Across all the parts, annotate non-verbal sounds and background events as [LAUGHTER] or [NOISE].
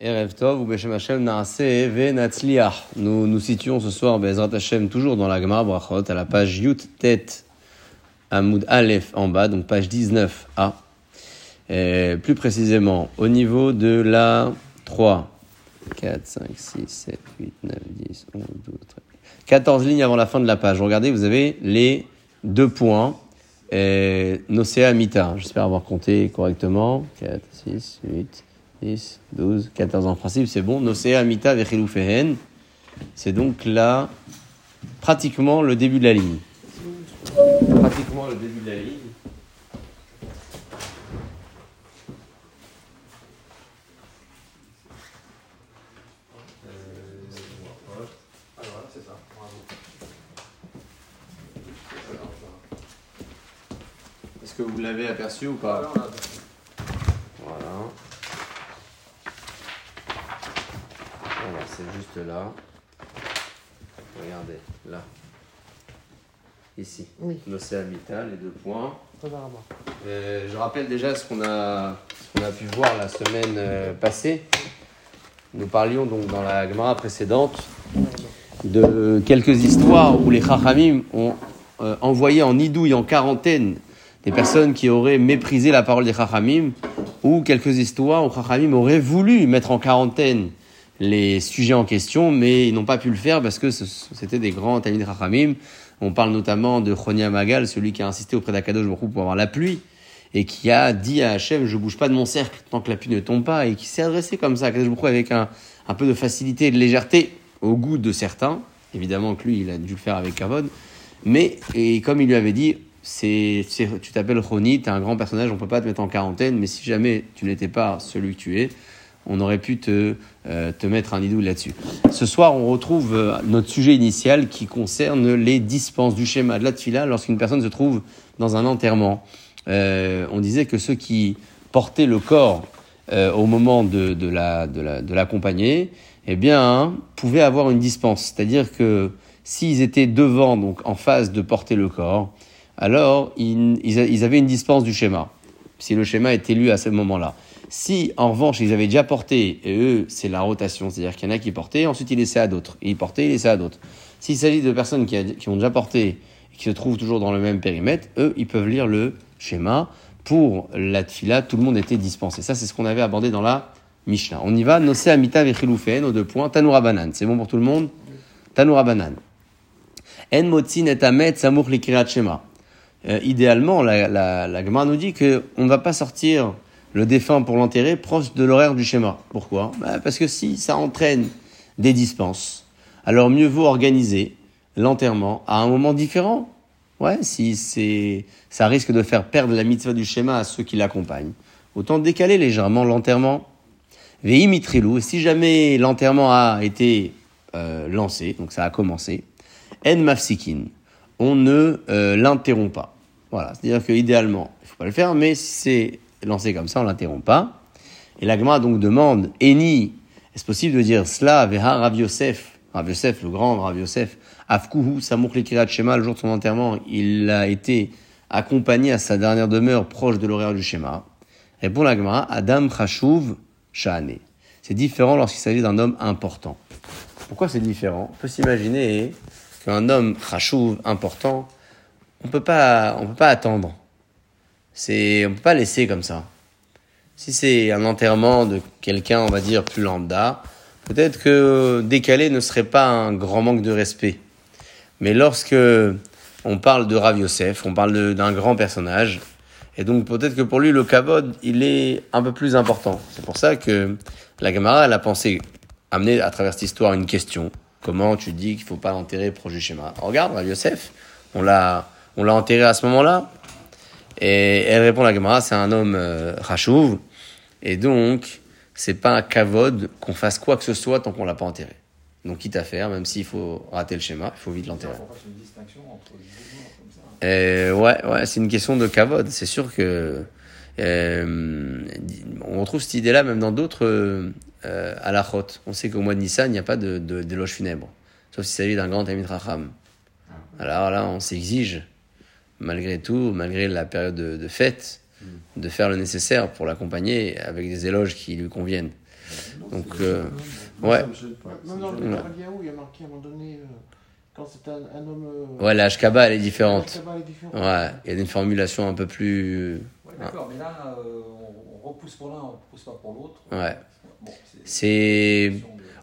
Nous nous situons ce soir, Bezrat Hashem, toujours dans la Gemara Brachot, à la page Yut Tet Amoud Aleph en bas, donc page 19a. Et plus précisément, au niveau de la 3, 4, 5, 6, 7, 8, 9, 10, 11, 12, 13, 14 lignes avant la fin de la page. Regardez, vous avez les deux points. Nocea Mita, j'espère avoir compté correctement. 4, 6, 8, 10, 12, 14 en principe, c'est bon. Nocea Mita Fehen. C'est donc là, pratiquement le début de la ligne. Pratiquement le début de la ligne. Est-ce que vous l'avez aperçu ou pas Voilà. Voilà, c'est juste là. Regardez, là. Ici. Oui. L'océan vital, les deux points. Euh, je rappelle déjà ce qu'on a, a pu voir la semaine euh, passée. Nous parlions donc dans la Gemara précédente de quelques histoires où les Chachamim ont euh, envoyé en idouille, en quarantaine, des personnes qui auraient méprisé la parole des Chachamim, ou quelques histoires où Chachamim auraient voulu mettre en quarantaine les sujets en question, mais ils n'ont pas pu le faire parce que c'était des grands Talmid Chachamim. On parle notamment de Chonia Magal, celui qui a insisté auprès d'Akadosh Baruch pour avoir la pluie, et qui a dit à Hachem, je bouge pas de mon cercle tant que la pluie ne tombe pas, et qui s'est adressé comme ça à Akadosh Baruch avec un, un peu de facilité et de légèreté au goût de certains. Évidemment que lui, il a dû le faire avec Kavod. Mais, et comme il lui avait dit, tu t'appelles Choni, tu es un grand personnage, on peut pas te mettre en quarantaine, mais si jamais tu n'étais pas celui que tu es, on aurait pu te, euh, te mettre un idou là-dessus. Ce soir, on retrouve euh, notre sujet initial qui concerne les dispenses du schéma de la tfila lorsqu'une personne se trouve dans un enterrement. Euh, on disait que ceux qui portaient le corps au moment de, de, la, de, la, de l'accompagner, eh bien, pouvaient avoir une dispense. C'est-à-dire que s'ils étaient devant, donc en phase de porter le corps, alors ils, ils avaient une dispense du schéma, si le schéma était lu à ce moment-là. Si en revanche ils avaient déjà porté, et eux c'est la rotation, c'est-à-dire qu'il y en a qui portaient, ensuite ils laissaient à d'autres, ils portaient, ils laissaient à d'autres. S'il s'agit de personnes qui, ont déjà porté et qui se trouvent toujours dans le même périmètre, eux ils peuvent lire le schéma. Pour la tfila, tout le monde était dispensé. Ça c'est ce qu'on avait abordé dans la Mishnah. On y va, Nosé Amita Vechiloufen, aux deux points, Tanoura Banan. C'est bon pour tout le monde? Tanoura Banan. En motzin et amet samour likirat shema. Euh, idéalement, la, la, la Gemara nous dit qu'on ne va pas sortir le défunt pour l'enterrer proche de l'horaire du schéma. Pourquoi? Bah, Parce que si ça entraîne des dispenses, alors mieux vaut organiser l'enterrement à un moment différent. Ouais, si c'est, ça risque de faire perdre la mitzvah du schéma à ceux qui l'accompagnent. Autant décaler légèrement l'enterrement. Vei mitrilou, si jamais l'enterrement a été euh, lancé, donc ça a commencé, en mafsikin, on ne euh, l'interrompt pas. Voilà, c'est-à-dire que idéalement, il faut pas le faire, mais si c'est lancé comme ça, on l'interrompt pas. Et la Gemara donc demande, Eni, est-ce possible de dire cela, Veha Rav Yosef, Rav Yosef, le grand Rav Yosef, Afkuhu, Samouk Lekirat Shema, le jour de son enterrement, il a été accompagné à sa dernière demeure proche de l'horaire du schéma. Répond la Gemara, Adam Chashuv Shahane. C'est différent lorsqu'il s'agit d'un homme important. Pourquoi c'est différent? On peut s'imaginer qu'un homme Chashuv important, on peut pas, on peut pas attendre. C'est, on peut pas laisser comme ça. Si c'est un enterrement de quelqu'un, on va dire, plus lambda, peut-être que décaler ne serait pas un grand manque de respect. Mais lorsque on parle de Rav Yosef, on parle d'un grand personnage, et donc peut-être que pour lui, le kavod, il est un peu plus important. C'est pour ça que la Gemara, elle a pensé amener à travers cette histoire une question. Comment tu dis qu'il faut pas l'enterrer proche du schéma? Regarde, Rav Yosef, on l'a, on l'a enterré à ce moment-là. Et elle répond la Gemara, c'est un homme euh, rachouv, et donc c'est pas un kavod qu'on fasse quoi que ce soit tant qu'on l'a pas enterré. Donc quitte à faire, même s'il faut rater le schéma, il faut vite l'enterrer. Euh, ouais, ouais, c'est une question de kavod. C'est sûr que euh, on retrouve cette idée-là même dans d'autres euh, halachot. On sait qu'au mois de Nissan, il n'y a pas de, de, d'éloge funèbre, sauf s'il s'agit d'un grand Tamid Racham. Alors là, on s'exige, malgré tout, malgré la période de, de fête, de faire le nécessaire pour l'accompagner avec des éloges qui lui conviennent. Donc, euh, ouais. Non, non, le où il y a marqué à un moment donné, euh, quand c'est un, un, homme. Euh, ouais, la Ashkaba, elle est différente. Ouais, il y a une formulation un peu plus. Ouais, d'accord, mais là, on, repousse pour l'un, on repousse pas pour l'autre. Ouais. c'est.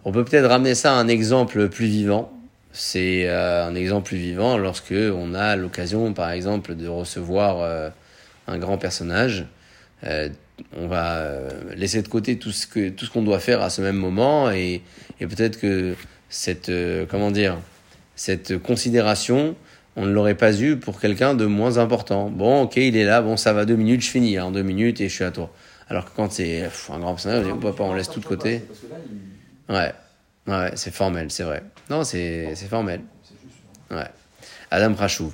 On peut peut-être ramener ça à un exemple plus vivant. C'est un exemple plus vivant lorsque on a l'occasion, par exemple, de recevoir un grand personnage. Euh, on va euh, laisser de côté tout ce que tout ce qu'on doit faire à ce même moment et, et peut-être que cette euh, comment dire cette considération on ne l'aurait pas eu pour quelqu'un de moins important. Bon, ok, il est là, bon, ça va deux minutes, je finis en deux minutes et je suis à toi. Alors que quand c'est un grand personnage, on peut pas, on laisse tout de côté. Ouais, ouais, c'est formel, c'est vrai. Non, c'est formel. Ouais. Adam Prachou.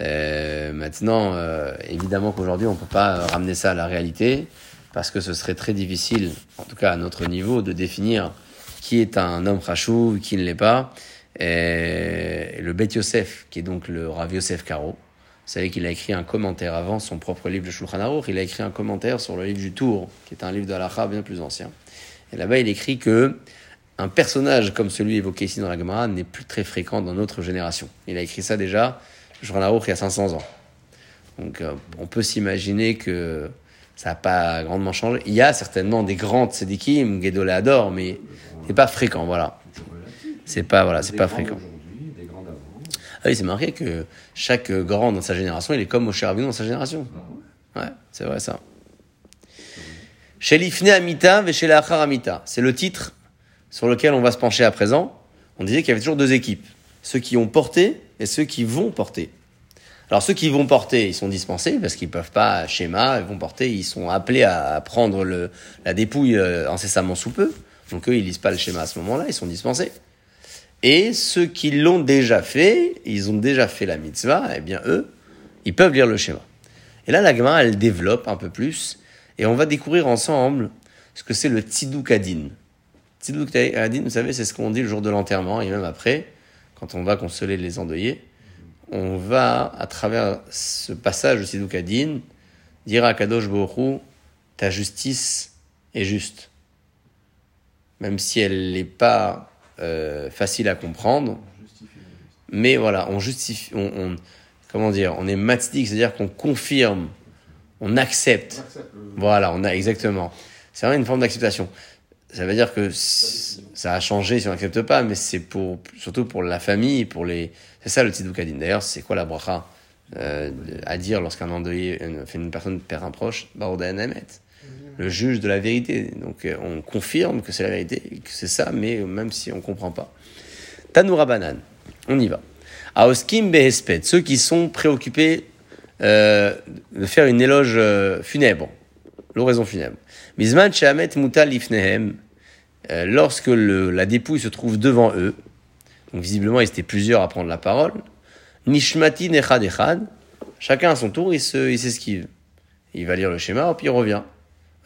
Euh, maintenant, euh, évidemment qu'aujourd'hui, on ne peut pas ramener ça à la réalité, parce que ce serait très difficile, en tout cas à notre niveau, de définir qui est un homme Prachou, qui ne l'est pas. Le Bet Yosef, qui est donc le Rav Yosef Karo, vous savez qu'il a écrit un commentaire avant son propre livre de Shulchan Aruch, il a écrit un commentaire sur le livre du Tour, qui est un livre de Halacha bien plus ancien. Et là-bas, il écrit que un personnage comme celui évoqué ici dans la Gemara n'est plus très fréquent dans notre génération. Il a écrit ça déjà, je il y a 500 ans. Donc euh, on peut s'imaginer que ça n'a pas grandement changé. Il y a certainement des grands tzedikim, Gedolé adore, mais c'est pas fréquent, voilà. C'est pas, voilà, c'est pas fréquent. Ah oui, c'est marqué que chaque grand dans sa génération, il est comme Moshe Rabbeinu dans sa génération. Ouais, c'est vrai ça. Chez l'Ifne Amita chez l'Achar Amita. C'est le titre sur lequel on va se pencher à présent, on disait qu'il y avait toujours deux équipes. Ceux qui ont porté et ceux qui vont porter. Alors ceux qui vont porter, ils sont dispensés parce qu'ils peuvent pas schéma, ils vont porter, ils sont appelés à prendre le, la dépouille euh, incessamment sous peu. Donc eux, ils lisent pas le schéma à ce moment-là, ils sont dispensés. Et ceux qui l'ont déjà fait, ils ont déjà fait la mitzvah, eh bien eux, ils peuvent lire le schéma. Et là, la Gemara, elle développe un peu plus, et on va découvrir ensemble ce que c'est le tziduk adin. Tziduk Adin, vous savez, c'est ce qu'on dit le jour de l'enterrement et même après, quand on va consoler les endeuillés. On va, à travers ce passage de Tziduk Adin, dire à Kadosh Borou, ta justice est juste. Même si elle n'est pas euh, facile à comprendre. Mais voilà, on justifie, on, comment dire, on est matzdik, c'est-à-dire qu'on confirme, on accepte. Voilà, on a exactement. C'est vraiment une forme d'acceptation ça veut dire que ça a changé si on n'accepte pas, mais c'est pour, surtout pour la famille, pour les. C'est ça le Tzidukadin. D'ailleurs, c'est quoi la bracha euh, à dire lorsqu'un endeuillé, fait une personne perd un proche? Le juge de la vérité. Donc euh, on confirme que c'est la vérité, que c'est ça, mais même si on ne comprend pas. Tanoura Banan, on y va. Aoskim Behesped, ceux qui sont préoccupés euh, de faire une éloge funèbre, l'oraison funèbre. Mizman Shehamet Mutal Ifnehem, euh, lorsque la dépouille se trouve devant eux, donc visiblement ils étaient plusieurs à prendre la parole, Nishmati Nechad Echad, chacun à son tour il s'esquive. il va lire le schéma, puis il revient.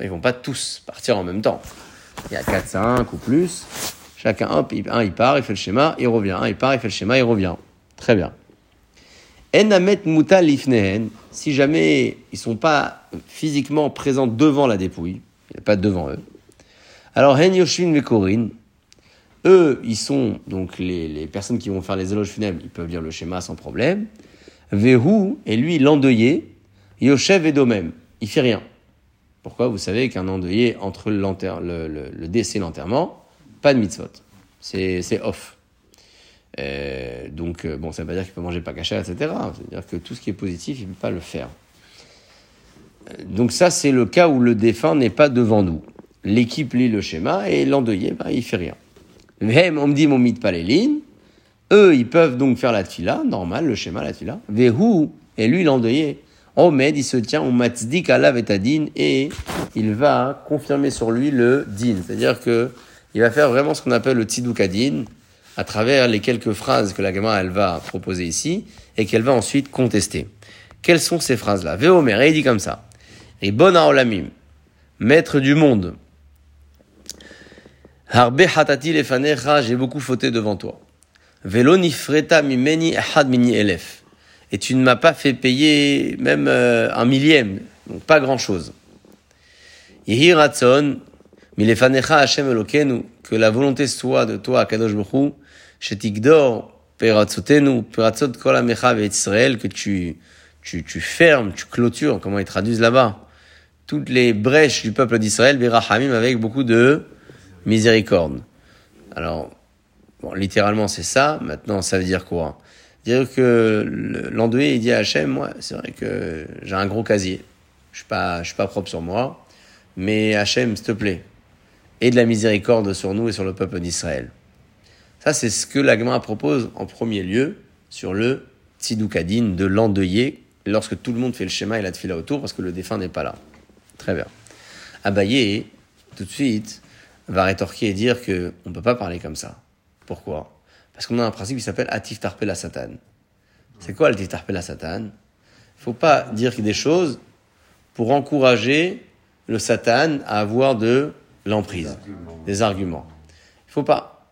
Ils vont pas tous partir en même temps. Il y a 4, 5 ou plus. Chacun, hop, un il part, il fait le schéma, il revient. Un il part, il fait le schéma, il revient. Très bien. Enamet Mutal Ifnehen, si jamais ils sont pas physiquement présents devant la dépouille, il n'est pas devant eux. Alors, Hen Yoshvin Mekorin, eux, ils sont donc les, personnes qui vont faire les éloges funèbres, ils peuvent lire le schéma sans problème. Vehu, et lui, l'endeuillé, Yoshev et Domem, il fait rien. Pourquoi? Vous savez qu'un endeuillé, entre le, décès et l'enterrement, pas de mitzvot. C'est off. Euh, donc, euh, bon, ça ne veut pas dire qu'il peut manger pas caché, etc. C'est-à-dire que tout ce qui est positif, il ne peut pas le faire. Donc ça, c'est le cas où le défunt n'est pas devant nous. L'équipe lit le schéma et l'endeuillé, bah, il fait rien. Hem, on me dit mon mit palélin. Eux, ils peuvent donc faire la tfila, normal, le schéma, la tfila. Vehu, et lui, l'endeuillé, Omed, il se tient au matzdik alav et et il va confirmer sur lui le din. C'est-à-dire que il va faire vraiment ce qu'on appelle le tziduk à travers les quelques phrases que la gamme elle va proposer ici et qu'elle va ensuite contester. Quelles sont ces phrases-là? Veomer, il dit comme ça. Et olamim, maître du monde. Harbe hatati lefanecha, j'ai beaucoup fauté devant toi. Velo nifreta mimeni ahad mini elef. Et tu ne m'as pas fait payer même euh, un millième, donc pas grand chose. Yehi ratson, Milefanecha Hashem Elokenu, que la volonté soit de toi, Kadosh Baruch Shetikdor, Peratzotenu, Peratzot Kol Amecha Israël, que tu, tu, tu fermes, tu clôtures, comment ils traduisent là-bas, toutes les brèches du peuple d'Israël, Berachamim, avec beaucoup de miséricorde. Alors, littéralement c'est ça, maintenant ça veut dire quoi? Dire que l'endeuillé, il dit à Hachem, moi, c'est vrai que j'ai un gros casier, je suis pas, suis pas propre sur moi, mais Hachem, s'il te plaît, et de la miséricorde sur nous et sur le peuple d'Israël. Ça, c'est ce que l'Agma propose en premier lieu sur le Tzidoukadin de l'endeuillé lorsque tout le monde fait le schéma et la tefila autour parce que le défunt n'est pas là. Très bien. Abaye, tout de suite, va rétorquer et dire que on ne peut pas parler comme ça. Pourquoi? Parce qu'on a un principe qui s'appelle Atif Tarpela Satan. C'est quoi Atif Tarpela Satan? Il ne faut pas dire des choses pour encourager le Satan à avoir de l'emprise, des arguments. Il faut pas.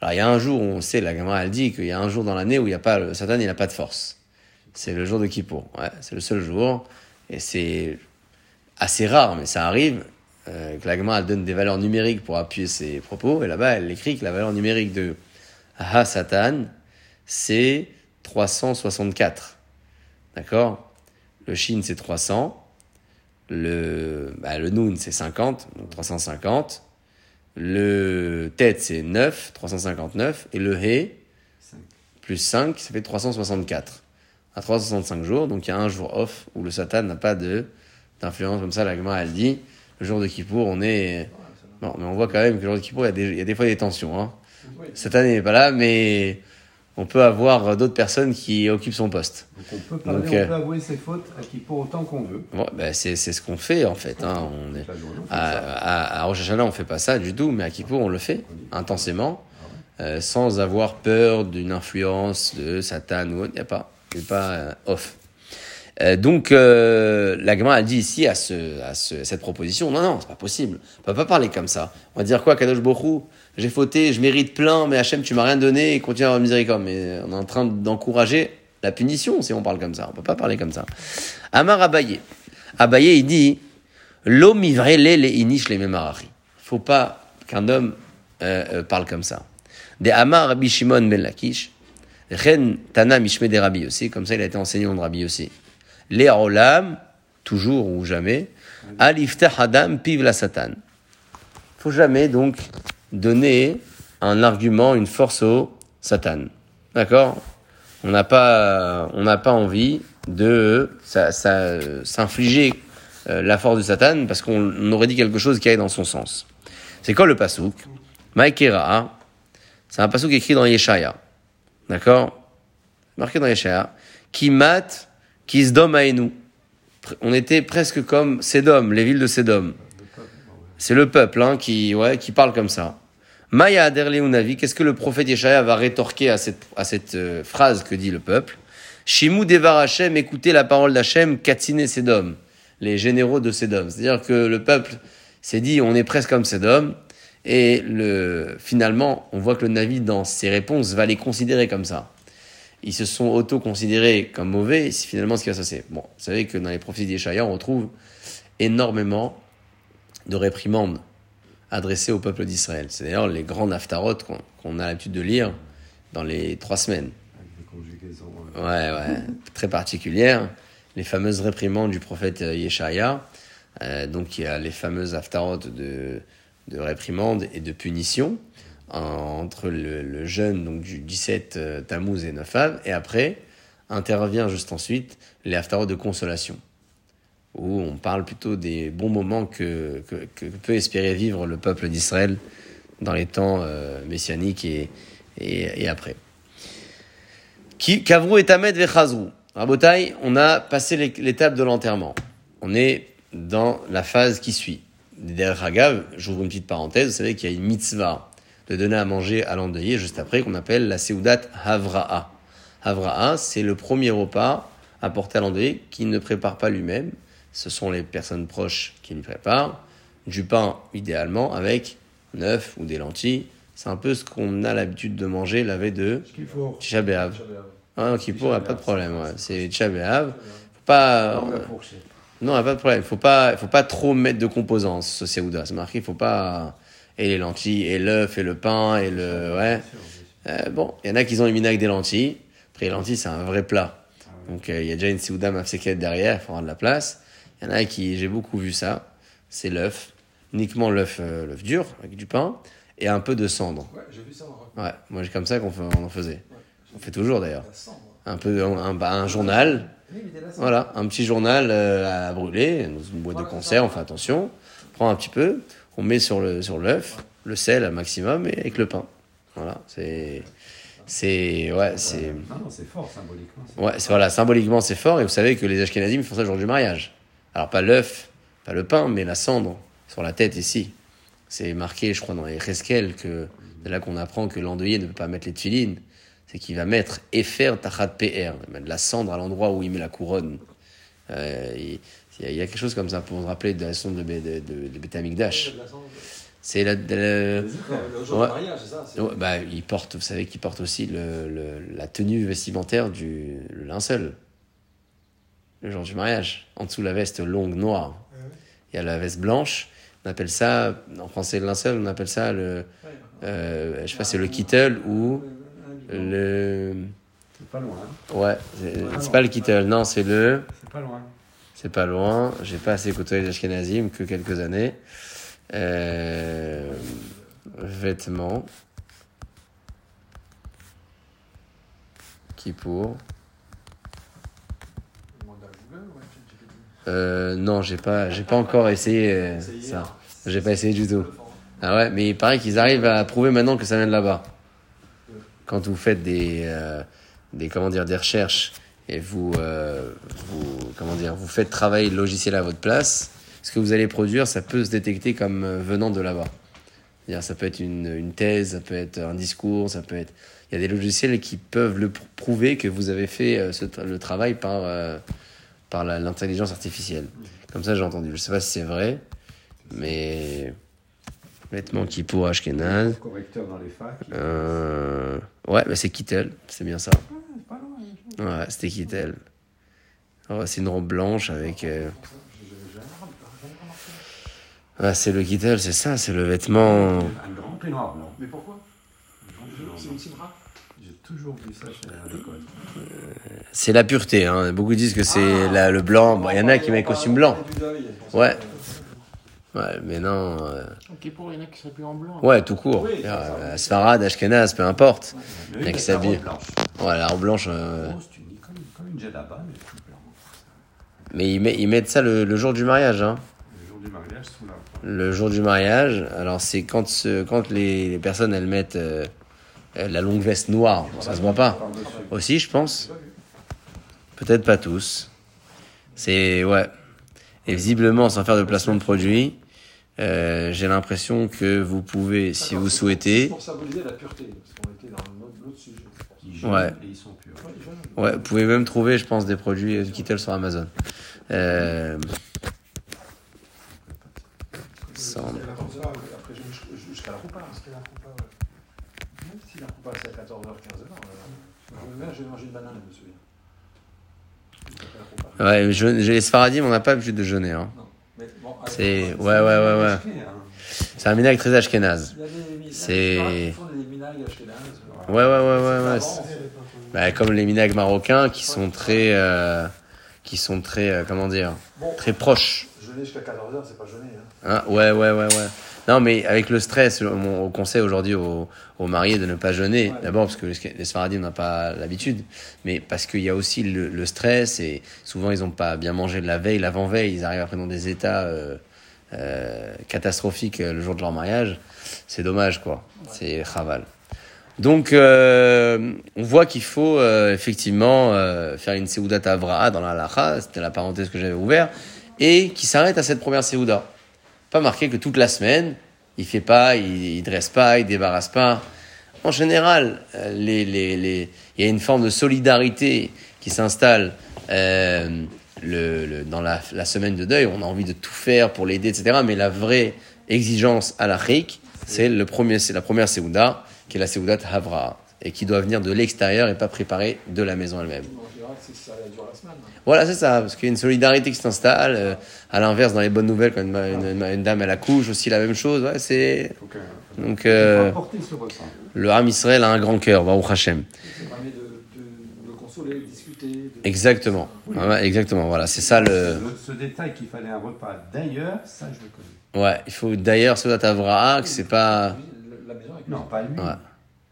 Alors il y a un jour on sait, la gamme elle dit qu'il y a un jour dans l'année où il y a pas le Satan, il n'a pas de force. C'est le jour de Kippour. Ouais, c'est le seul jour et c'est assez rare, mais ça arrive. Euh, que la gamme elle donne des valeurs numériques pour appuyer ses propos et là-bas elle écrit que la valeur numérique de Ha Satan c'est 364. D'accord? Le Shin c'est 300 le, bah, le Noun, c'est 50, donc 350. Le Tête, c'est 9, 359. Et le He, plus 5, ça fait 364. À 365 jours, donc il y a un jour off où le Satan n'a pas de, d'influence comme ça. La Gemara, elle dit, le jour de Kippour, on est. Non, mais on voit quand même que le jour de Kippour, il y a des, il y a des fois des tensions. Hein. Satan n'est pas là, mais on peut avoir d'autres personnes qui occupent son poste. Donc on peut parler, on euh, peut avouer ses fautes à qui pour autant qu'on veut. Bon, ben c'est, c'est ce qu'on fait en fait. Hein. On est, à, à, Rosh Hashanah, on fait pas ça du tout, mais à Kippour, on le fait intensément, ah euh, sans avoir peur d'une influence de Satan ou autre. Il n'y a pas, il n'y a pas euh, off. Euh, donc, euh, la a dit ici à, ce, à ce, cette proposition, non, non, c'est pas possible. On peut pas parler comme ça. On va dire quoi, Kadosh Borou? J'ai fauté, je mérite plein, mais Hachem, tu m'as rien donné et continue à avoir miséricorde. Mais on est en train d'encourager la punition si on parle comme ça. On peut pas parler comme ça. Amar Abaye. Abaye, il dit, l'homme ivre les les inish les memarachi. Faut pas qu'un homme euh, euh, parle comme ça. De Amar Rabbi Shimon ben Lakish. Ren Tana Mishme de Rabbi aussi. Comme ça, il a été enseignant de Rabbi aussi les olam, toujours ou jamais, alifta hadam piv la satan. Faut jamais donc donner un argument, une force au satan. D'accord? On n'a pas, on n'a pas envie de s'infliger euh, la force de Satan parce qu'on aurait dit quelque chose qui allait dans son sens. C'est quoi le pasouk? Maïkera, c'est un pasouk écrit dans Yeshaya. D'accord? Marqué dans Yeshaya. Qui mate Kisdom nous. On était presque comme Sédom, les villes de Sédom. C'est le peuple hein, qui, ouais, qui parle comme ça. Maya Aderleunavi, qu'est-ce que le prophète Yeshaya va rétorquer à cette, à cette euh, phrase que dit le peuple? Shimou Devar Hashem, écoutez la parole d'Hachem, Katsine Sédom, les généraux de Sédom. C'est-à-dire que le peuple s'est dit, on est presque comme Sédom, et le, finalement, on voit que le Navi, dans ses réponses, va les considérer comme ça ils se sont auto-considérés comme mauvais, c'est finalement ce qui va se passer. Bon, vous savez que dans les prophéties d'Échaïa, on retrouve énormément de réprimandes adressées au peuple d'Israël. C'est d'ailleurs les grandes haftarot qu'on a l'habitude de lire dans les trois semaines. Ouais, ouais, très particulières. Les fameuses réprimandes du prophète Yeshaya. Euh, donc il y a les fameuses haftarot de, de réprimande et de punition entre le, jeûne donc du 17 euh, Tammuz et 9 Av, et après intervient juste ensuite les haftarot de consolation, où on parle plutôt des bons moments que, peut espérer vivre le peuple d'Israël dans les temps euh, messianiques et, et, après. Kavrou et Tamed vechazrou. Rabotai, on a passé l'étape de l'enterrement. On est dans la phase qui suit. Derrière Hagav, j'ouvre une petite parenthèse, vous savez qu'il y a une mitzvah de donner à manger à l'endeuillé juste après, qu'on appelle la Seudat Havra'a. Havra'a, c'est le premier repas apporté à l'endeuillé qui ne prépare pas lui-même. Ce sont les personnes proches qui lui préparent. Du pain, idéalement, avec neuf ou des lentilles. C'est un peu ce qu'on a l'habitude de manger la veille de Tisha Ah, qui pourrait, pas de problème. Ouais. C'est Tisha Pas. Non, a pas de problème. Faut pas, faut pas trop mettre de composants ce Seouda. C'est marqué, faut pas. Et les lentilles, et l'œuf, et le pain, et le. Ouais. Euh, bon, il y en a qui ont éliminé avec des lentilles. Après, les lentilles, c'est un vrai plat. Donc, euh, il y a déjà une Seouda mafseket derrière, il faut avoir de la place. Il y en a qui, j'ai beaucoup vu ça. C'est l'œuf. Uniquement l'œuf, euh, l'œuf dur, avec du pain, et un peu de cendre. Ouais, j'ai vu ça. moi. Ouais, moi, j'ai comme ça qu'on on en faisait. On fait toujours d'ailleurs. Un peu, un, un- bah, un journal. Oui. Voilà, un petit journal à brûler, dans une boîte de conserve, on fait attention. On prend un petit peu, on met sur le sur l'œuf, le sel un maximum et avec le pain. Voilà, c'est c'est ouais, c'est non, c'est fort symboliquement. ouais, c'est voilà, symboliquement c'est fort et vous savez que les Ashkenazim font ça le jour du mariage. Alors pas l'œuf, pas le pain, mais la cendre sur la tête ici. C'est marqué, je crois, dans les Reskel que c'est là qu'on apprend que l'endeuillé ne peut pas mettre les tefilines. C'est qu'il va mettre Efer Tachat PR, de la cendre à l'endroit où il met la couronne. Euh, il, il y a- il y a quelque chose comme ça pour se rappeler de la sonde de, de, de. C'est la, Le jour Ouais. du mariage, c'est ça Ouais, bah, il porte, vous savez qu'il porte aussi le, le- la tenue vestimentaire du le linceul. Le jour du mariage. En dessous, la veste longue noire. Il y a la veste blanche. On appelle ça, en français, le linceul, on appelle ça le, euh, je sais pas, c'est le kittel ou le, C'est pas loin. hein. ouais, c'est- c'est pas le kittel, non, c'est le, C'est pas loin. C'est pas loin. J'ai pas assez côtoyé les Ashkenazim que quelques années. Euh, vêtements. Qui pour euh, Non, j'ai pas, j'ai pas encore essayé euh, ça. J'ai pas essayé du tout. Ah ouais, mais il paraît qu'ils arrivent à prouver maintenant que ça vient de là-bas. Quand vous faites des, des comment dire, des recherches et vous, euh, vous, comment dire, vous faites travailler le logiciel à votre place, ce que vous allez produire, ça peut se détecter comme euh, venant de là-bas. Ça peut être une, une thèse, ça peut être un discours, ça peut être. Il y a des logiciels qui peuvent le pr- prouver que vous avez fait euh, ce le travail par, euh, par l'intelligence artificielle. Comme ça, j'ai entendu. Je sais pas si c'est vrai, mais vêtements qui pour Ashkenaz. Correcteur dans les facs. Euh... Ouais, mais c'est Kittel, c'est bien ça. Ouais, c'était Kittel. Ouais, c'est une robe blanche avec. euh, Ouais, c'est le Kittel, c'est ça, c'est le vêtement. Un grand peignoir blanc. Mais pourquoi? C'est une J'ai toujours vu ça chez l'école. C'est la pureté, hein. Beaucoup disent que c'est la- le blanc. Bon, il y en a qui mettent costume blanc. Ouais. Ouais, mais non. euh, Ok, pour il y en a qui plus en blanc. Ouais, tout court. Oui, ça, Euh, ça. Sfarad, Ashkenaz, peu importe. Le Mec mec qui s'habille. blanche. Ouais, la robe blanche. euh, Grosse tunique, comme, comme une djellaba, mais blanc. Mais ils, met- ils mettent ça le, le jour du mariage, hein. Le jour du mariage, sous la Le jour du mariage, alors c'est quand, ce- quand les, les personnes elles mettent euh, euh, la longue veste noire, ça se voit pas. Aussi, je pense. Peut-être pas tous. C'est ouais. Et visiblement, sans faire de placement de produit, euh, j'ai l'impression que vous pouvez, si vous souhaitez, Pour symboliser la pureté, parce qu'on était dans l'autre sujet. Ils jeûnent Ouais. et ils sont purs. Ouais, vous pouvez même trouver, je pense, des produits euh, Kittel sur Amazon. Euh, sans- Après, je- je- jusqu'à la ouais. Même si la coupa c'est à 14h, 15h, euh, je vais j'ai mangé une banane, je me souviens. Ouais, je, j'ai les Sfaradim, on n'a pas l'habitude de jeûner. Hein. Non. Bon, C'est ouais, ouais, ouais, ouais. Hein. C'est un minag très ashkénaze. C'est-. Ouais, ouais, ouais, ouais, ouais. Bah, comme les minags marocains qui sont très, euh, qui sont très, euh, comment dire, très proches. jeûner jusqu'à 14h, c'est pas jeûner. Hein. Hein ouais, ouais, ouais, ouais. Non, mais avec le stress, on, on conseille aujourd'hui aux, aux mariés de ne pas jeûner. Ouais. D'abord parce que les, Sfaradim n'ont pas l'habitude, mais parce qu'il y a aussi le, le stress et souvent ils n'ont pas bien mangé de la veille, l'avant-veille. Ils arrivent après dans des états euh, euh, catastrophiques euh, le jour de leur mariage. C'est dommage, quoi. C'est chaval. Donc, euh, on voit qu'il faut euh, effectivement euh, faire une Seudat Avraa dans la halacha, c'était la parenthèse que j'avais ouverte, et qui s'arrête à cette première Seuda. Pas marqué que toute la semaine, il fait pas, il, dresse pas, il débarrasse pas. En général, euh, il y a une forme de solidarité qui s'installe euh, le, dans la, semaine de deuil. On a envie de tout faire pour l'aider, etc. Mais la vraie exigence à la c'est c'est la première Seuda, qui est la Seudat Havra, et qui doit venir de l'extérieur et pas préparée de la maison elle-même. Ça dure la semaine. Voilà, c'est ça, parce qu'il y a une solidarité qui s'installe. euh, à l'inverse, dans les bonnes nouvelles, quand une, une- une dame elle accouche, aussi la même chose. Ouais, c'est donc euh, ce le Ham Israël a un grand cœur, Baruch Hashem. Ça permet de, de, de consoler, de discuter. de- Exactement, ouais, exactement. Voilà, c'est ça le. Ce, ce détail qu'il fallait un repas d'ailleurs, ça je le connais. Ouais, il faut d'ailleurs Sodat Avraa que c'est pas. La maison avec Non, pas lui. Ouais.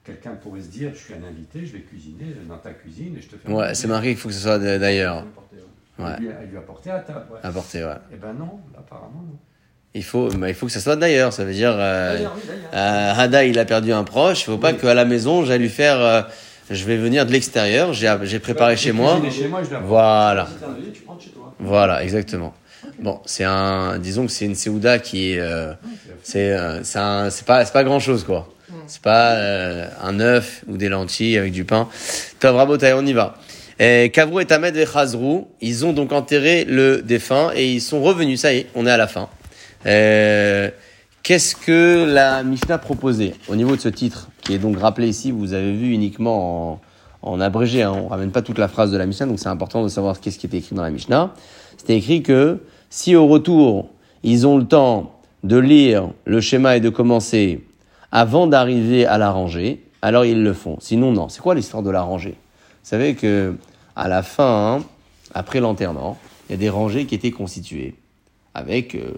Quelqu'un pourrait se dire, je suis un invité, je vais cuisiner dans ta cuisine et je te fais. Ouais, c'est marqué qu'il faut que ce soit d'ailleurs. Ouais, lui, à lui apporter à table. Ouais. apporter. Ouais. Eh ben non, apparemment non. Il faut, bah, il faut que ça soit d'ailleurs. Ça veut dire. euh, D'ailleurs, oui, d'ailleurs. Euh, Hada, il a perdu un proche. Il faut pas qu'à la maison, j'aille lui faire. euh, je vais venir de l'extérieur. J'ai préparé chez moi. Chez moi, je. Voilà, Si t'es invité, tu prends de chez toi. voilà, exactement. Bon, c'est un, disons que c'est une Seouda qui est, euh, c'est, euh, c'est pas, c'est pas grand chose quoi. C'est pas euh, un œuf ou des lentilles avec du pain. Tov Rabotai, on y va. Kavrou et Tamed et Chazrou, ils ont donc enterré le défunt et ils sont revenus. Ça y est, on est à la fin. Euh, Qu'est-ce que la Mishnah proposait au niveau de ce titre, qui est donc rappelé ici, vous avez vu uniquement en, en abrégé, hein, on ramène pas toute la phrase de la Mishnah, donc c'est important de savoir qu'est-ce qui était écrit dans la Mishnah. C'était écrit que si au retour, ils ont le temps de lire le schéma et de commencer avant d'arriver à la rangée, alors ils le font. Sinon, non. C'est quoi l'histoire de la rangée? Vous savez que à la fin, hein, après l'enterrement, il y a des rangées qui étaient constituées avec euh,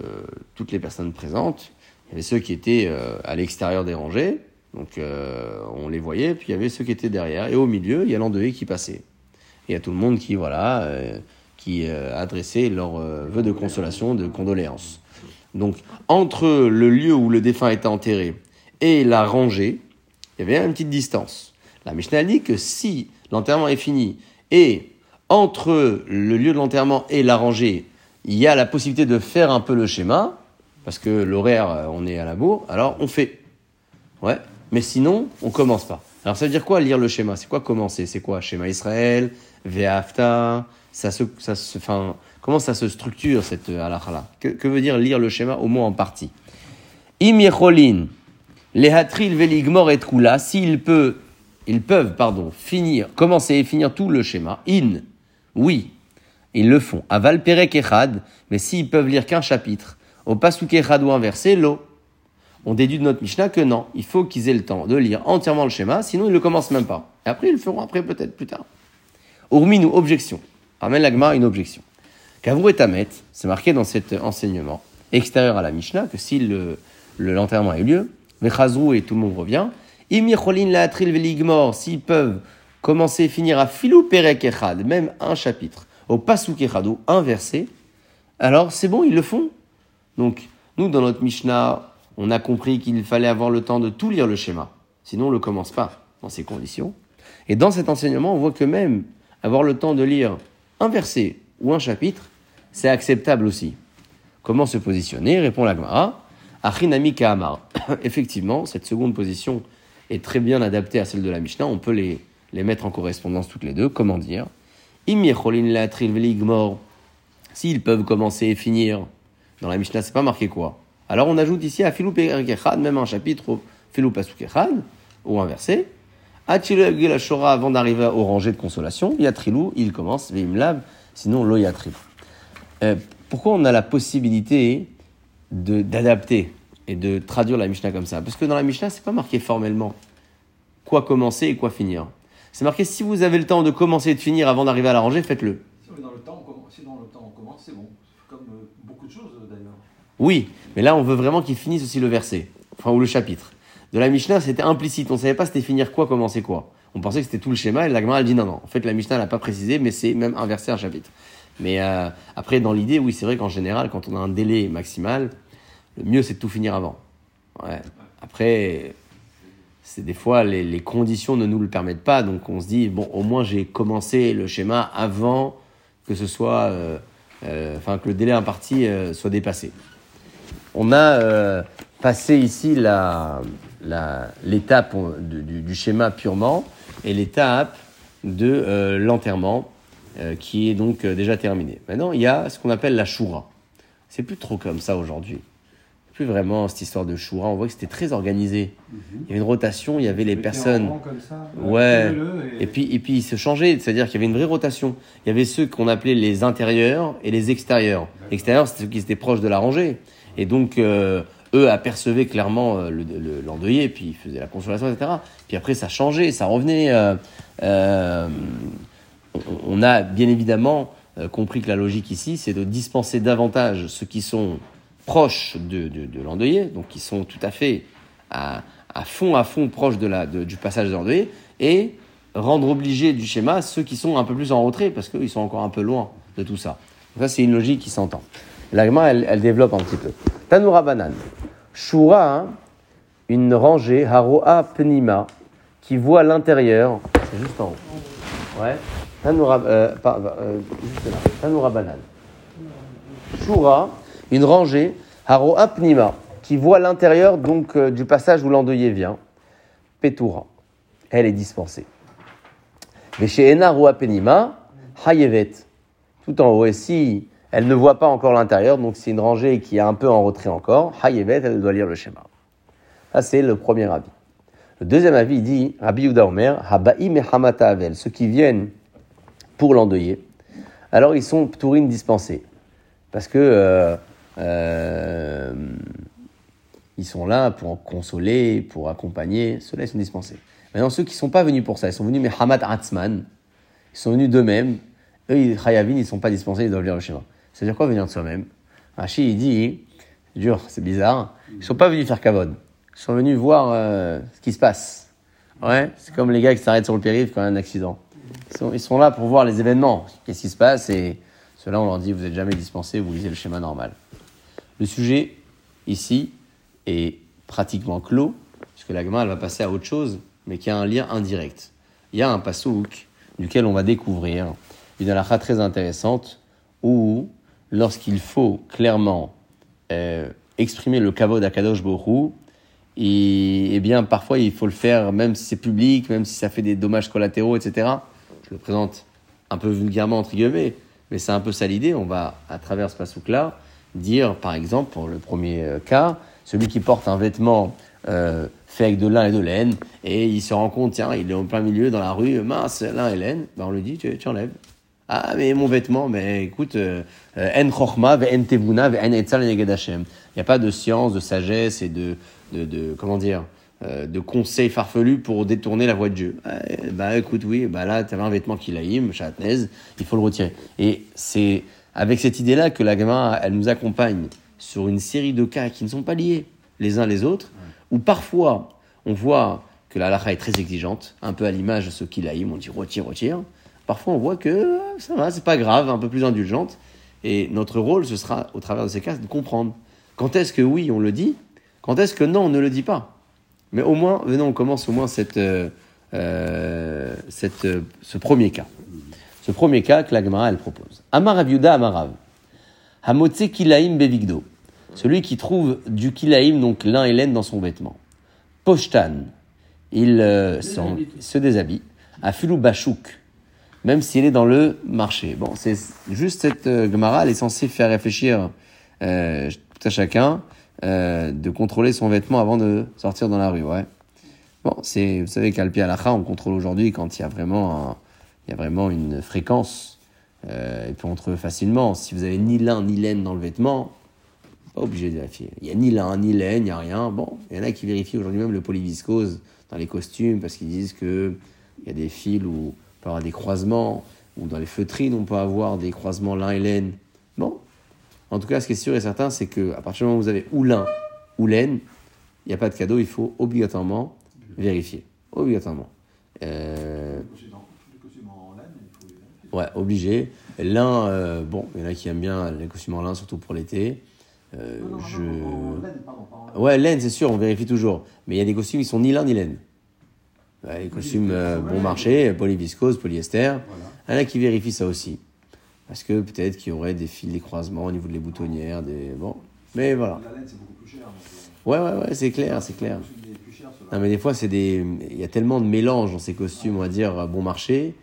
toutes les personnes présentes. Il y avait ceux qui étaient euh, à l'extérieur des rangées, donc euh, on les voyait, puis il y avait ceux qui étaient derrière, et au milieu, il y a l'endeuillé qui passait. Et il y a tout le monde qui, voilà, euh, qui euh, adressait leurs euh, vœux de consolation, de condoléances. Donc, entre le lieu où le défunt était enterré et la rangée, il y avait une petite distance. La Mishnah dit que si l'enterrement est fini et entre le lieu de l'enterrement et la rangée, il y a la possibilité de faire un peu le schéma, parce que l'horaire, euh, on est à la bourre, alors on fait. Ouais. Mais sinon, on commence pas. Alors ça veut dire quoi lire le schéma? C'est quoi commencer? C'est quoi? Schéma Israël, Ve'afta ça se, ça se, Comment ça se structure cette euh, halakha là que, veut dire lire le schéma au moins en partie? Im yecholin, lehatril veligmor et kula, s'ils peuvent, ils peuvent, pardon, finir, commencer et finir tout le schéma, in, oui, ils le font. Aval perek echad, mais s'ils peuvent lire qu'un chapitre, au pasuk echad ou inversé, lo. On déduit de notre Mishnah que non, il faut qu'ils aient le temps de lire entièrement le schéma, sinon ils ne le commencent même pas. Et après, ils le feront après, peut-être plus tard. Urminu, objection. Ramène l'agma une objection. Kavou et Tamet, c'est marqué dans cet enseignement extérieur à la Mishnah que si le, le- l'enterrement a eu lieu, Vechazrou et tout le monde revient, Imircholin la atril veligmor, s'ils peuvent commencer et finir à filou perek même un chapitre, au pasuk echad ou un verset, alors c'est bon, ils le font. Donc, nous, dans notre Mishnah, on a compris qu'il fallait avoir le temps de tout lire le schéma. Sinon, on ne le commence pas dans ces conditions. Et dans cet enseignement, on voit que même avoir le temps de lire un verset ou un chapitre, c'est acceptable aussi. Comment se positionner? Répond la Gemara. Achinami Kahamar. [COUGHS] Effectivement, cette seconde position est très bien adaptée à celle de la Mishnah. On peut les, les mettre en correspondance toutes les deux. Comment dire? S'ils peuvent commencer et finir, dans la Mishnah, c'est pas marqué quoi. Alors on ajoute ici à Filou même un chapitre au Filou ou la Shora, avant d'arriver au rangé de consolation, Yatrilou, il commence, Veimlav, sinon Lo Yatril. Euh, pourquoi on a la possibilité d'adapter et de traduire la Mishnah comme ça Parce que dans la Mishnah, c'est pas marqué formellement quoi commencer et quoi finir. C'est marqué si vous avez le temps de commencer et de finir avant d'arriver à la rangée, faites-le. Si on est dans le temps, on commence, si dans le temps on commence, c'est bon. Comme euh, beaucoup de choses euh, d'ailleurs. Oui, mais là, on veut vraiment qu'il finisse aussi le verset, enfin, ou le chapitre. De la Mishnah, c'était implicite. On savait pas c'était finir quoi, commencer quoi. On pensait que c'était tout le schéma, et la Gemara, elle dit non, non. En fait, la Mishnah n'a pas précisé, mais c'est même un verset, un chapitre. Mais euh, après, dans l'idée, oui, c'est vrai qu'en général, quand on a un délai maximal, le mieux, c'est de tout finir avant. Après, c'est des fois, les, conditions ne nous le permettent pas, donc on se dit, bon, au moins, j'ai commencé le schéma avant que ce soit, euh, euh, enfin, que le délai imparti euh, soit dépassé. On a euh, passé ici la- l'étape du, schéma purement et l'étape de l'enterrement qui est donc déjà terminée. Maintenant, il y a ce qu'on appelle la choura. C'est plus trop comme ça aujourd'hui. Plus vraiment cette histoire de choura. On voit que c'était très organisé. Mhm. Il y avait une rotation, il y avait les personnes. comme ça, Ouais. Et puis, et puis ils se changeaient, c'est-à-dire qu'il y avait une vraie rotation. Il y avait ceux qu'on appelait les intérieurs et les extérieurs. Extérieurs, c'était ceux qui étaient proches de la rangée. Et donc, euh, eux apercevaient clairement euh, le- le- l'endeuillé, puis ils faisaient la consolation, etc. Puis après, ça changeait, ça revenait. euh, euh, on- a bien évidemment euh, compris que la logique ici, c'est de dispenser davantage ceux qui sont proches de, de, de l'endeuillé, donc qui sont tout à fait à, à fond, à fond proches de la, du passage de l'endeuillé, et rendre obligés du schéma ceux qui sont un peu plus en retrait, parce qu'ils sont encore un peu loin de tout ça. Donc ça, c'est une logique qui s'entend. L'agma, elle, elle développe un petit peu. Tanoura banan. Shura, hein, une rangée, haroa penima, qui voit l'intérieur. C'est juste en haut. Ouais. Tanoura, euh, euh, juste là. Banan. Shura, une rangée, haroa penima, qui voit l'intérieur donc euh, du passage où l'endeuillé vient. Petura. Elle est dispensée. Mais chez Ena Roa Penima, Hayevet. Tout en haut. Et si elle ne voit pas encore l'intérieur, donc c'est une rangée qui est un peu en retrait encore, Hayevet, elle doit lire le schéma. Ça, c'est le premier avis. Le deuxième avis, dit Rabbi Yuda Omer, Habaim et Hamata Avel, ceux qui viennent pour l'endeuiller, alors ils sont Ptourim dispensés. Parce que euh, euh, ils sont là pour consoler, pour accompagner, ceux-là ils sont dispensés. Maintenant, ceux qui ne sont pas venus pour ça, ils sont venus, mais Hamad Atzman, ils sont venus d'eux-mêmes, eux, ils, Chayavin, ils ne sont pas dispensés, ils doivent lire le schéma. C'est-à-dire quoi venir de soi-même? Rashi, il dit, dur, c'est bizarre, ils ne sont pas venus faire kavod, ils sont venus voir euh, ce qui se passe. Ouais, c'est comme les gars qui s'arrêtent sur le périph' quand il y a un accident. Ils sont là pour voir les événements, qu'est-ce qui se passe, et ceux-là, on leur dit, vous n'êtes jamais dispensés, vous lisez le schéma normal. Le sujet, ici, est pratiquement clos, puisque la Gemara, va passer à autre chose, mais qui a un lien indirect. Il y a un passouk duquel on va découvrir une halakha très intéressante, où, lorsqu'il faut clairement euh, exprimer le kavod à Kadosh Borou, et, eh bien, parfois, il faut le faire, même si c'est public, même si ça fait des dommages collatéraux, etc. Je le présente un peu vulgairement, entre guillemets, mais c'est un peu ça l'idée. On va, à travers ce passouk-là, dire, par exemple, pour le premier euh, cas, celui qui porte un vêtement euh, fait avec de lin et de laine, et il se rend compte, tiens, il est en plein milieu dans la rue, mince, lin et laine, ben on lui dit, tu, enlèves. Ah, mais mon vêtement, mais écoute, euh, euh, en chorma, en tevuna, en etzal. Il n'y a pas de science, de sagesse et de, de, de comment dire, de conseils farfelus pour détourner la voie de Dieu. Euh, bah écoute, oui, bah là, tu avais un vêtement qui laïm, chatnez, il faut le retirer. Et c'est avec cette idée-là que la gamin, elle nous accompagne sur une série de cas qui ne sont pas liés les uns les autres, où parfois on voit que la halakha est très exigeante, un peu à l'image de ce qui laïm, on dit retire, retire. Parfois on voit que euh, ça va, c'est pas grave, un peu plus indulgente. Et notre rôle, ce sera, au travers de ces cas, de comprendre quand est-ce que oui, on le dit, quand est-ce que non, on ne le dit pas? Mais au moins, venez, on commence au moins cette, euh, euh, cette, euh, ce premier cas. Ce premier cas que la Gemara, elle propose. Amar Aviuda Amarav. Hamotse kilaim bevigdo. Celui qui trouve du kilaim, donc lin et laine, dans son vêtement. Poshtan. Il euh, se déshabille. Afilou bachouk. Même s'il est dans le marché. Bon, c'est juste cette euh, Gemara, elle est censée faire réfléchir euh, tout à chacun euh, de contrôler son vêtement avant de sortir dans la rue, ouais. Bon, c'est, vous savez qu'Alpi Alacha, on contrôle aujourd'hui quand il y a vraiment, un- il y a vraiment une fréquence. Euh, et puis on trouve facilement. Si vous avez ni lin ni laine dans le vêtement, pas obligé de vérifier. Il y a ni lin ni laine, il n'y a rien. Bon, il y en a qui vérifient aujourd'hui même le polyviscose dans les costumes parce qu'ils disent que il y a des fils où on peut avoir des croisements, ou dans les feutrines on peut avoir des croisements lin et laine. Bon, en tout cas, ce qui est sûr et certain, c'est que à partir du moment où vous avez ou lin ou laine, il n'y a pas de cadeau, il faut obligatoirement vérifier. Obligatoirement. Euh, Les costumes en laine, il faut les vérifier. Ouais, obligé. Lin, euh, bon, il y en a qui aiment bien les costumes en lin, surtout pour l'été. Euh, Non, non, je... non, en laine, pardon. Ouais, laine, c'est sûr, on vérifie toujours. Mais il y a des costumes, ils sont ni lin ni laine. Ouais, les costumes euh, bon marché, polyviscose, polyester. Voilà. Il y en a qui vérifient ça aussi. Parce que peut-être qu'il y aurait des fils, des croisements au niveau des boutonnières, des... Bon, mais voilà. La laine, c'est beaucoup plus cher. euh, Ouais, ouais, ouais, c'est clair, c'est clair. Non, mais des fois, c'est des... il y a tellement de mélange dans ces costumes, on va dire, bon marché,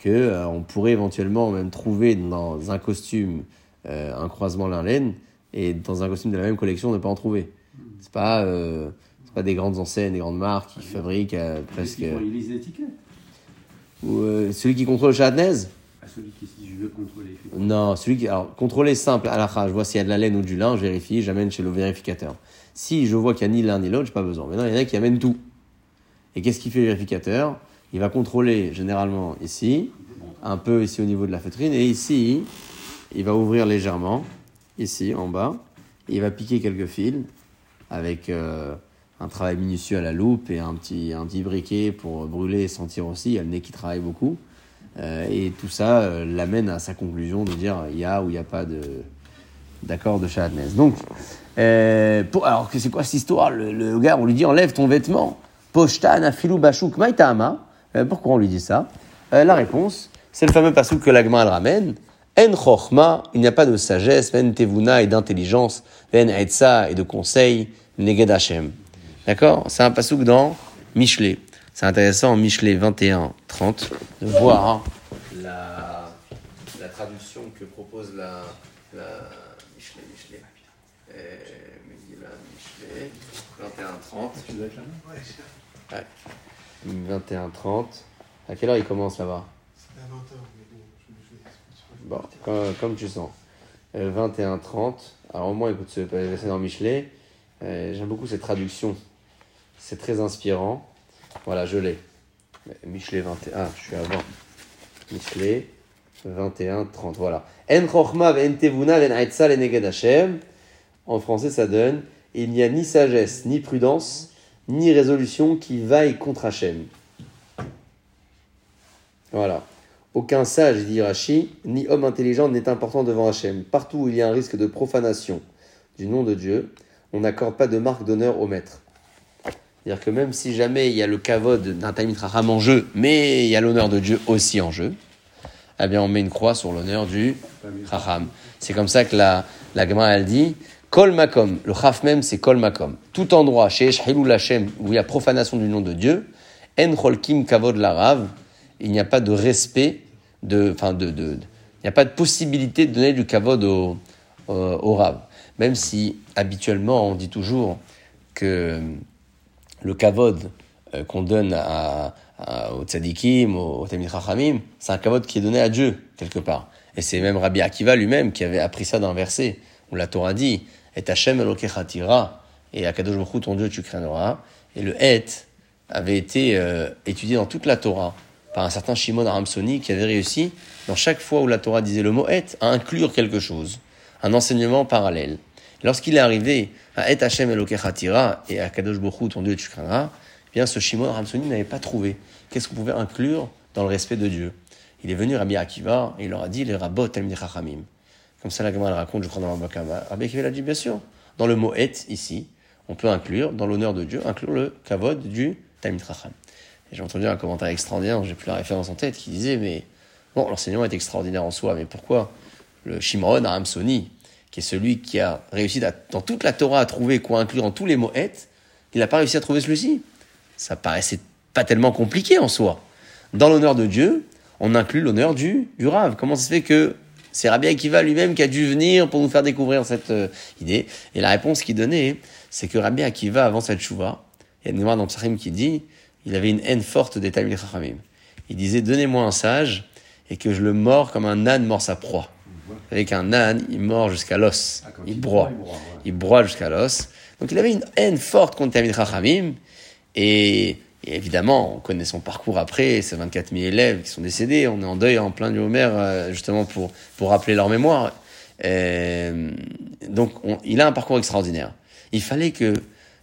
que euh, on pourrait éventuellement même trouver dans un costume euh, un croisement lin-laine, et dans un costume de la même collection, ne pas en trouver. C'est pas, euh, c'est pas des grandes enseignes, des grandes marques qui fabriquent presque. Il lise l'étiquette. Ou celui qui contrôle le chadnez À celui qui dit je veux contrôler. Non, celui qui. Alors, contrôler simple, à la je vois s'il y a de la laine ou du lin, je vérifie, j'amène chez le vérificateur. Si je vois qu'il n'y a ni l'un ni l'autre, j'ai pas besoin. Maintenant, il y en a qui amènent tout. Et qu'est-ce qu'il fait le vérificateur? Il va contrôler généralement ici, un peu ici au niveau de la feutrine, et ici, il va ouvrir légèrement, ici en bas, et il va piquer quelques fils avec euh, un travail minutieux à la loupe et un petit, un petit briquet pour brûler et sentir aussi. Il y a le nez qui travaille beaucoup. Euh, et tout ça euh, l'amène à sa conclusion de dire il y a ou il n'y a pas de, d'accord de Shahadnez. Donc, pour, alors c'est quoi cette histoire? Le, gars, on lui dit enlève ton vêtement. Poshtan afilu bashuk maitama. Euh, pourquoi on lui dit ça euh, La réponse, c'est le fameux pasouk que l'agma ramène. En chochma, il n'y a pas de sagesse, ven tevuna et d'intelligence, ven etza et de conseil, neged Hashem. D'accord C'est un pasouk dans Michelet. C'est intéressant en Michelet 21, 30 de voir hein, la, la traduction que propose la, la Michelet, Michelet. Euh, Michelet, 21, 30. Tu dois être là Ouais. 21, 30. À quelle heure il commence là-bas? C'était à 20h, mais bon, je, je, Bon, comme, tu sens. Euh, 21, 30. Alors au moins, écoute, c'est dans Michelet. Euh, J'aime beaucoup cette traduction. C'est très inspirant. Voilà, je l'ai. Michelet 21. Ah, je suis avant. Michelet 21, 30. Voilà. En chochma en tevuna en aitza le neged Hashem. En français, ça donne Il n'y a ni sagesse, ni prudence, ni résolution qui vaille contre Hachem. Voilà. Aucun sage, dit Rashi, ni homme intelligent n'est important devant Hachem. Partout où il y a un risque de profanation du nom de Dieu, on n'accorde pas de marque d'honneur au maître. C'est-à-dire que même si jamais il y a le kavod d'un Raham en jeu, mais il y a l'honneur de Dieu aussi en jeu, eh bien on met une croix sur l'honneur du Raham. C'est comme ça que la, la Gemara, elle dit Kol Makom, le Chaf même c'est Kol Makom. Tout endroit, chez Eshhilou Lachem, où il y a profanation du nom de Dieu, En Cholkim Kavod Larav, il n'y a pas de respect, de, enfin de, il n'y a pas de possibilité de donner du Kavod au, au, Rav. Même si habituellement on dit toujours que le kavod euh, qu'on donne à, aux tzadikim, aux, aux Chachamim, c'est un kavod qui est donné à Dieu, quelque part. Et c'est même Rabbi Akiva lui-même qui avait appris ça d'un verset, où la Torah dit, Et tira, et Akadosh Baruch ton Dieu, tu craindras. Et le Et avait été euh, étudié dans toute la Torah par un certain Shimon Aramsoni qui avait réussi, dans chaque fois où la Torah disait le mot Et, à inclure quelque chose, un enseignement parallèle. Lorsqu'il est arrivé à Et Hashem Elokecha et à Kadosh Bokhu, ton Dieu, tu craindras, eh bien ce Shimon Ramsoni n'avait pas trouvé. Qu'est-ce qu'on pouvait inclure dans le respect de Dieu Il est venu Rabbi Akiva et il leur a dit les rabbot Talmid Chachamim. Comme ça, la Gemara raconte, je crois, dans la Bakama. Rabbi Akiva l'a dit, bien sûr. Dans le mot Et, ici, on peut inclure, dans l'honneur de Dieu, inclure le kavod du Talmid Chacham. Et j'ai entendu un commentaire extraordinaire, j'ai plus la référence en tête, qui disait, mais bon, l'enseignement est extraordinaire en soi, mais pourquoi le Shimon Aramsoni, qui est celui qui a réussi dans toute la Torah à trouver quoi inclure dans tous les mots et, il n'a pas réussi à trouver celui-ci? Ça paraissait pas tellement compliqué en soi. Dans l'honneur de Dieu, on inclut l'honneur du, du Rav. Comment ça se fait que c'est Rabbi Akiva lui-même qui a dû venir pour nous faire découvrir cette euh, idée Et la réponse qu'il donnait, c'est que Rabbi Akiva, avant cette chouva, il y a une mémoire dans qui dit, il avait une haine forte des Talmid Chachamim. Il disait, donnez-moi un sage et que je le mords comme un âne mord sa proie. Avec un âne, il mord jusqu'à l'os. Ah, il il broie. il broie, ouais. Il broie jusqu'à l'os. Donc il avait une haine forte contre Talmid Chachamim. Et, et évidemment, on connaît son parcours après, ces 24 000 élèves qui sont décédés. On est en deuil en plein du Homer, euh, justement pour, pour rappeler leur mémoire. Euh, donc on- il a un parcours extraordinaire. Il fallait que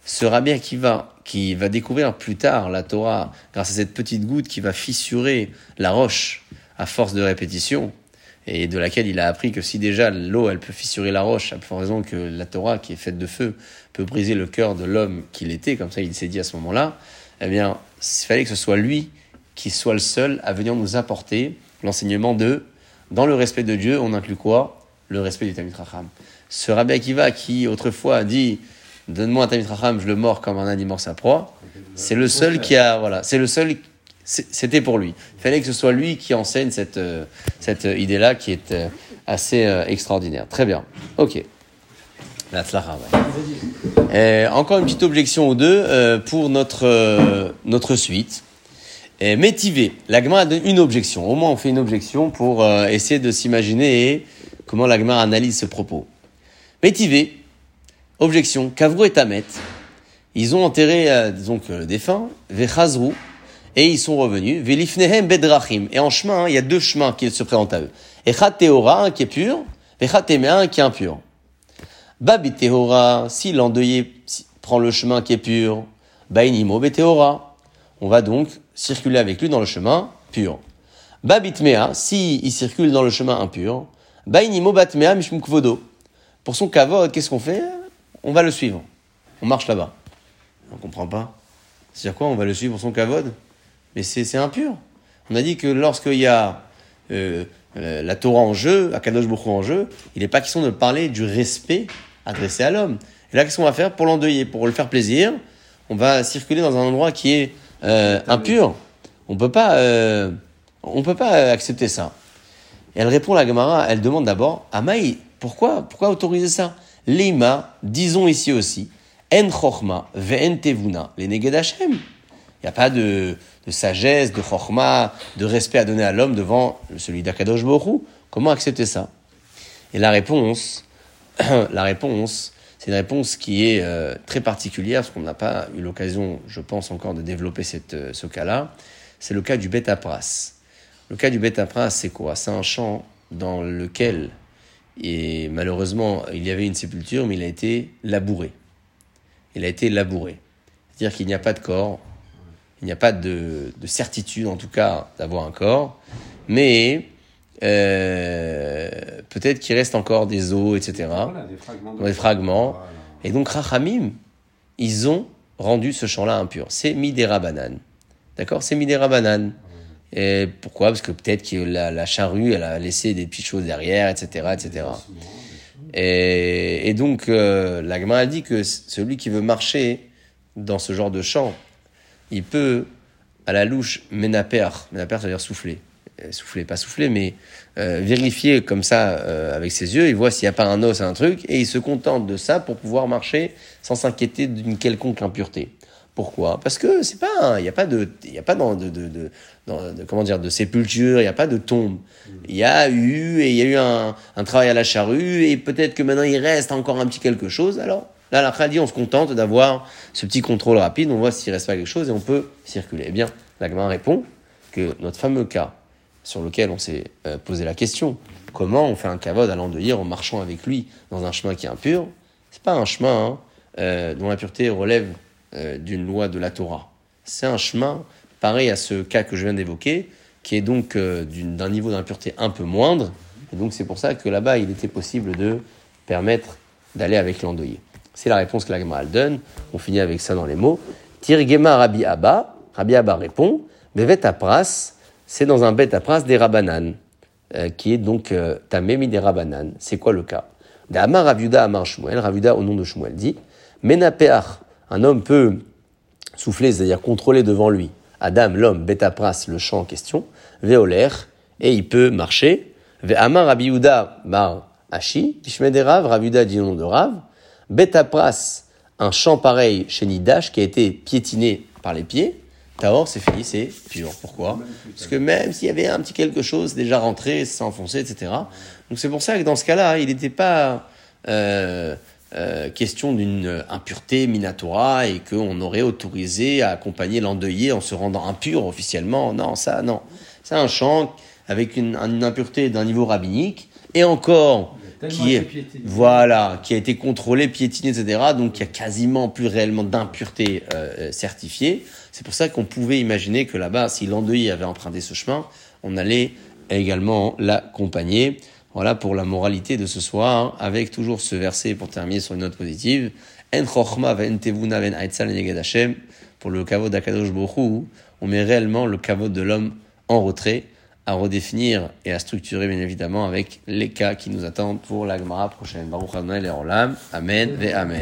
ce Rabbi Akiva, qui va découvrir plus tard la Torah grâce à cette petite goutte qui va fissurer la roche à force de répétition, et de laquelle il a appris que si déjà l'eau elle peut fissurer la roche, à plus raison que la Torah qui est faite de feu peut briser le cœur de l'homme qu'il était, comme ça il s'est dit à ce moment-là, eh bien il fallait que ce soit lui qui soit le seul à venir nous apporter l'enseignement de dans le respect de Dieu, on inclut quoi? Le respect du Talmud Chacham. Ce Rabbi Akiva qui autrefois a dit Donne-moi un Talmud Chacham, je le mords comme un âne sa proie. C'est le seul qui a, voilà, c'est le seul, c'était pour lui. Il fallait que ce soit lui qui enseigne cette, euh, cette idée-là qui est euh, assez euh, extraordinaire. Très bien. Ok. La. Euh, encore une petite objection ou deux euh, pour notre, euh, notre suite. Et Métivé, l'agma a une objection. Au moins, on fait une objection pour euh, essayer de s'imaginer comment l'agma analyse ce propos. Métivé, objection. Kavrou et Tamet, ils ont enterré, euh, que le défunt, Vechazrou, et ils sont revenus. Velifnehem bedrachim. Et en chemin, il y a deux chemins qui se présentent à eux. Echat un qui est pur, Vechat un qui est impur. Babi Tehora, si l'endeuillé prend le chemin qui est pur, Bainimo Beteora. On va donc circuler avec lui dans le chemin pur. Babitmea, si il circule dans le chemin impur, Bainimo Batmea Mishmum Kvodo. Pour son kavod, qu'est-ce qu'on fait? On va le suivre. On marche là-bas. On comprend pas. C'est-à-dire quoi On va le suivre pour son kavod? Mais c'est impur. On a dit que lorsqu'il y a euh, la Torah en jeu, Akadosh Hu en jeu, il n'est pas question de parler du respect adressé à l'homme. Et là, qu'est-ce qu'on va faire pour l'endeuiller Pour le faire plaisir, on va circuler dans un endroit qui est euh, impur. On peut pas, euh, on peut pas accepter ça. Et elle répond à la Gemara, elle demande d'abord, Amaï, pourquoi, pourquoi autoriser ça? Lima, disons ici aussi, En Chochma, Ve'en Tevuna, les. Il n'y a pas de, de sagesse, de Chochma, de respect à donner à l'homme devant celui d'Akadosh Borou. Comment accepter ça? Et la réponse, [COUGHS] la réponse, c'est une réponse qui est euh, très particulière, parce qu'on n'a pas eu l'occasion, je pense encore, de développer euh, ce cas-là. C'est le cas du Beth Apras. Le cas du Beth Apras, c'est quoi? C'est un champ dans lequel, et malheureusement, il y avait une sépulture, mais il a été labouré. Il a été labouré. C'est-à-dire qu'il n'y a pas de corps, il n'y a pas de, de certitude, en tout cas, d'avoir un corps, mais euh, peut-être qu'il reste encore des os, etc. Voilà, des fragments. de- Des fragments. Voilà. Et donc, Rachamim, ils ont rendu ce champ-là impur. C'est Midera Banane. D'accord? C'est Midera Banane. Et pourquoi? Parce que peut-être que la, la charrue, elle a laissé des petites choses derrière, etc., etc. Et, et donc, euh, la Gemara dit que celui qui veut marcher dans ce genre de champ, il peut, à la louche, ménaper, ménaper, ça veut dire souffler. Euh, Souffler, pas souffler, mais euh, vérifier comme ça euh, avec ses yeux, il voit s'il n'y a pas un os, un truc, et il se contente de ça pour pouvoir marcher sans s'inquiéter d'une quelconque impureté. Pourquoi? Parce que c'est pas, il n'y a pas de, il y a pas dans de, de, de- dans de- comment dire, de sépulture, il n'y a pas de tombe. Il y a eu et il y a eu un, un travail à la charrue et peut-être que maintenant il reste encore un petit quelque chose. Alors là, la dit, on se contente d'avoir ce petit contrôle rapide, on voit s'il reste pas quelque chose et on peut circuler. Eh bien, la Gemara répond que notre fameux cas sur lequel on s'est euh, posé la question, comment on fait un kavod à l'endeuiller en marchant avec lui dans un chemin qui est impur, c'est pas un chemin hein, euh, dont l'impureté relève euh, d'une loi de la Torah. C'est un chemin pareil à ce cas que je viens d'évoquer, qui est donc d'un niveau d'impureté un peu moindre. Et donc c'est pour ça que là-bas, il était possible de permettre d'aller avec l'endeuillé. C'est la réponse que la Gemara donne. On finit avec ça dans les mots. Tirgema Rabbi Abba. Rabbi Abba répond Bevet Apras, c'est dans un Apras des Rabanan, euh, qui est donc euh, Tamemi des Rabanan. C'est quoi le cas? D'Amar Raviuda Amar Shmuel, Raviuda au nom de Shmuel dit Menapeach, un homme peut souffler, c'est-à-dire contrôler devant lui. Adam, l'homme, Betapras, le champ en question, Veoler, et il peut marcher. Ve'amar Rabbi Yehuda bar Ashi, Tishmed Rav, Yehuda dit nom de Rav. Betapras, un champ pareil chez Nidash qui a été piétiné par les pieds. Taor, c'est fini, c'est pur. Pourquoi? Parce que même s'il y avait un petit quelque chose déjà rentré, s'est enfoncé, etc. Donc c'est pour ça que dans ce cas-là, il n'était pas euh, euh, question d'une impureté minatora et qu'on aurait autorisé à accompagner l'endeuillé en se rendant impur officiellement. Non, ça, non. C'est un champ avec une, une impureté d'un niveau rabbinique et encore qui est voilà qui a été contrôlé, piétiné, etc. Donc il y a quasiment plus réellement d'impureté euh, certifiée. C'est pour ça qu'on pouvait imaginer que là-bas, si l'endeuillé avait emprunté ce chemin, on allait également l'accompagner. Voilà pour la moralité de ce soir, avec toujours ce verset pour terminer sur une note positive. En chochma va en tevuna ven. Pour le kavod d'Akadosh Baruch Hu, on met réellement le kavod de l'homme en retrait, à redéfinir et à structurer bien évidemment avec les cas qui nous attendent pour la Gemara prochaine. Baruch Adonai. Amen ve Amen.